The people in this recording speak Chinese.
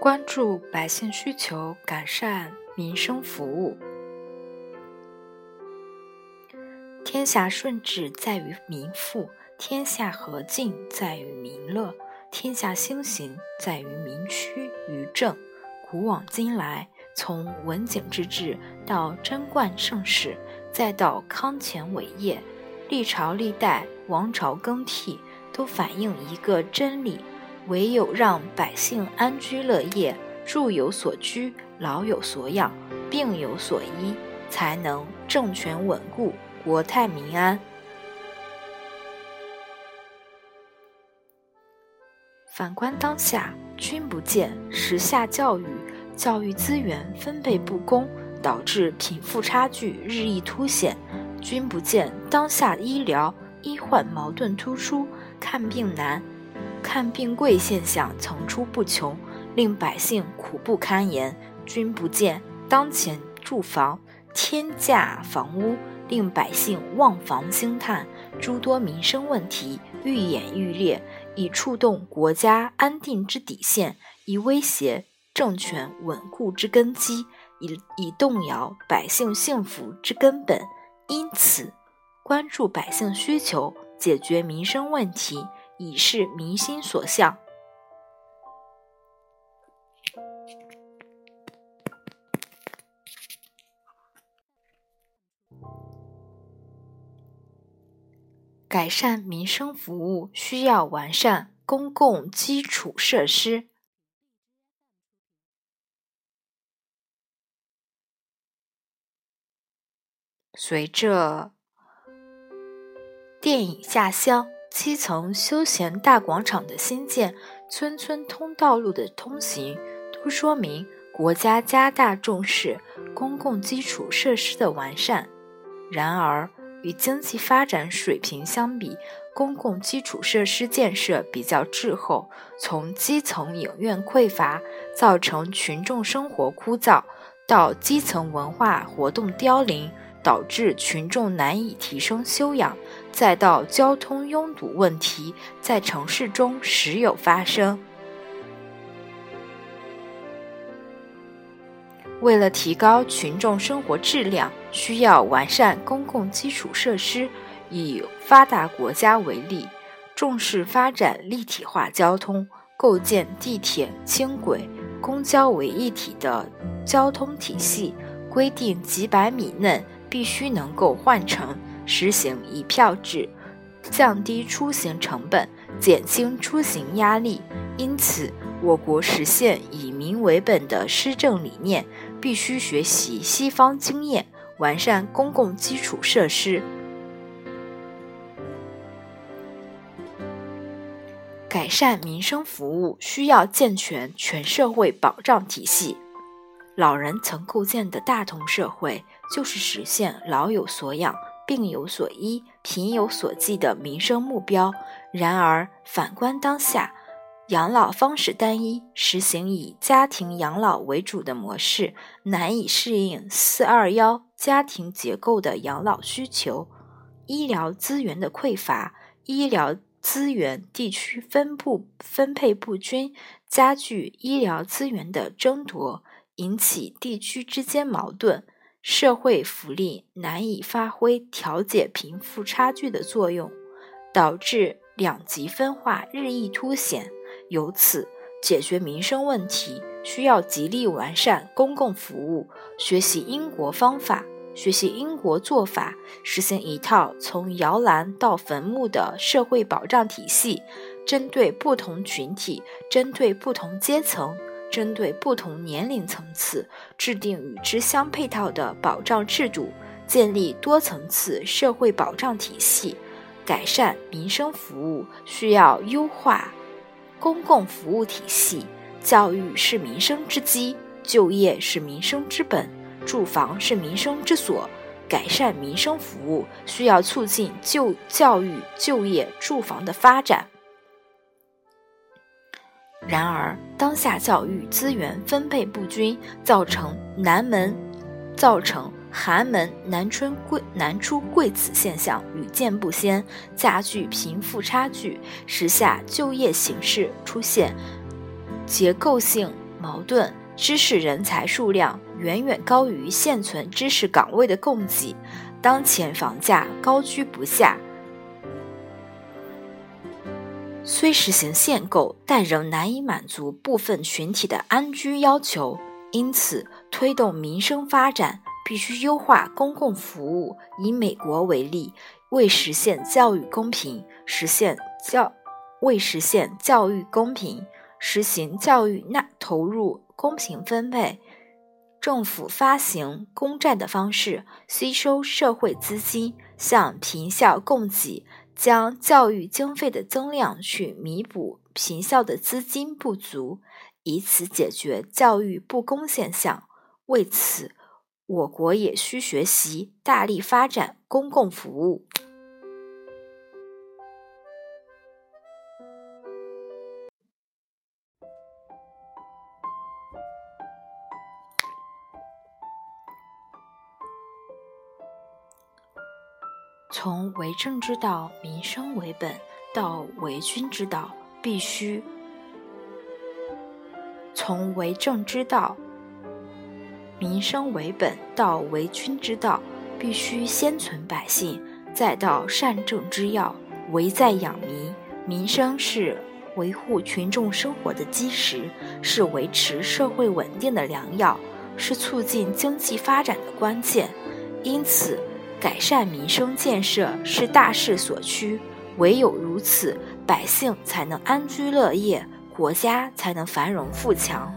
关注百姓需求，改善民生服务。天下顺治在于民富，天下和静在于民乐，天下兴行在于民趋于正。古往今来，从文景之治到贞观盛世，再到康乾伟业，历朝历代王朝更替，都反映一个真理。唯有让百姓安居乐业，住有所居，老有所养，病有所医，才能政权稳固，国泰民安。反观当下，君不见，时下教育教育资源分配不公，导致贫富差距日益凸显；君不见，当下医疗医患矛盾突出，看病难。看病贵现象层出不穷，令百姓苦不堪言。君不见，当前住房天价房屋，令百姓望房兴叹。诸多民生问题愈演愈烈，已触动国家安定之底线，已威胁政权稳固之根基，以以动摇百姓幸福之根本。因此，关注百姓需求，解决民生问题。已是民心所向，改善民生服务需要完善公共基础设施。随着电影下乡。基层休闲大广场的新建，村村通道路的通行，都说明国家加大重视公共基础设施的完善。然而，与经济发展水平相比，公共基础设施建设比较滞后，从基层影院匮乏，造成群众生活枯燥，到基层文化活动凋零。导致群众难以提升修养，再到交通拥堵问题在城市中时有发生。为了提高群众生活质量，需要完善公共基础设施。以发达国家为例，重视发展立体化交通，构建地铁、轻轨、公交为一体的交通体系，规定几百米内。必须能够换乘，实行一票制，降低出行成本，减轻出行压力。因此，我国实现以民为本的施政理念，必须学习西方经验，完善公共基础设施，改善民生服务，需要健全全社会保障体系。老人曾构建的大同社会，就是实现老有所养、病有所医、贫有所济的民生目标。然而，反观当下，养老方式单一，实行以家庭养老为主的模式，难以适应“四二幺”家庭结构的养老需求。医疗资源的匮乏，医疗资源地区分布分配不均，加剧医疗资源的争夺。引起地区之间矛盾，社会福利难以发挥调解贫富差距的作用，导致两极分化日益凸显。由此，解决民生问题需要极力完善公共服务，学习英国方法，学习英国做法，实行一套从摇篮到坟墓的社会保障体系，针对不同群体，针对不同阶层。针对不同年龄层次，制定与之相配套的保障制度，建立多层次社会保障体系，改善民生服务需要优化公共服务体系。教育是民生之基，就业是民生之本，住房是民生之所。改善民生服务需要促进就教育、就业、住房的发展。然而，当下教育资源分配不均，造成南门，造成寒门难春贵难出贵子现象屡见不鲜，加剧贫富差距，时下就业形势出现结构性矛盾，知识人才数量远远高于现存知识岗位的供给，当前房价高居不下。虽实行限购，但仍难以满足部分群体的安居要求，因此推动民生发展。必须优化公共服务。以美国为例，为实现教育公平，实现教为实现教育公平，实行教育纳投入公平分配，政府发行公债的方式吸收社会资金，向贫校供给，将教育经费的增量去弥补贫校的资金不足，以此解决教育不公现象。为此。我国也需学习，大力发展公共服务。从为政之道、民生为本到为君之道，必须从为政之道。民生为本，到为君之道，必须先存百姓，再到善政之要，为在养民。民生是维护群众生活的基石，是维持社会稳定的良药，是促进经济发展的关键。因此，改善民生建设是大势所趋。唯有如此，百姓才能安居乐业，国家才能繁荣富强。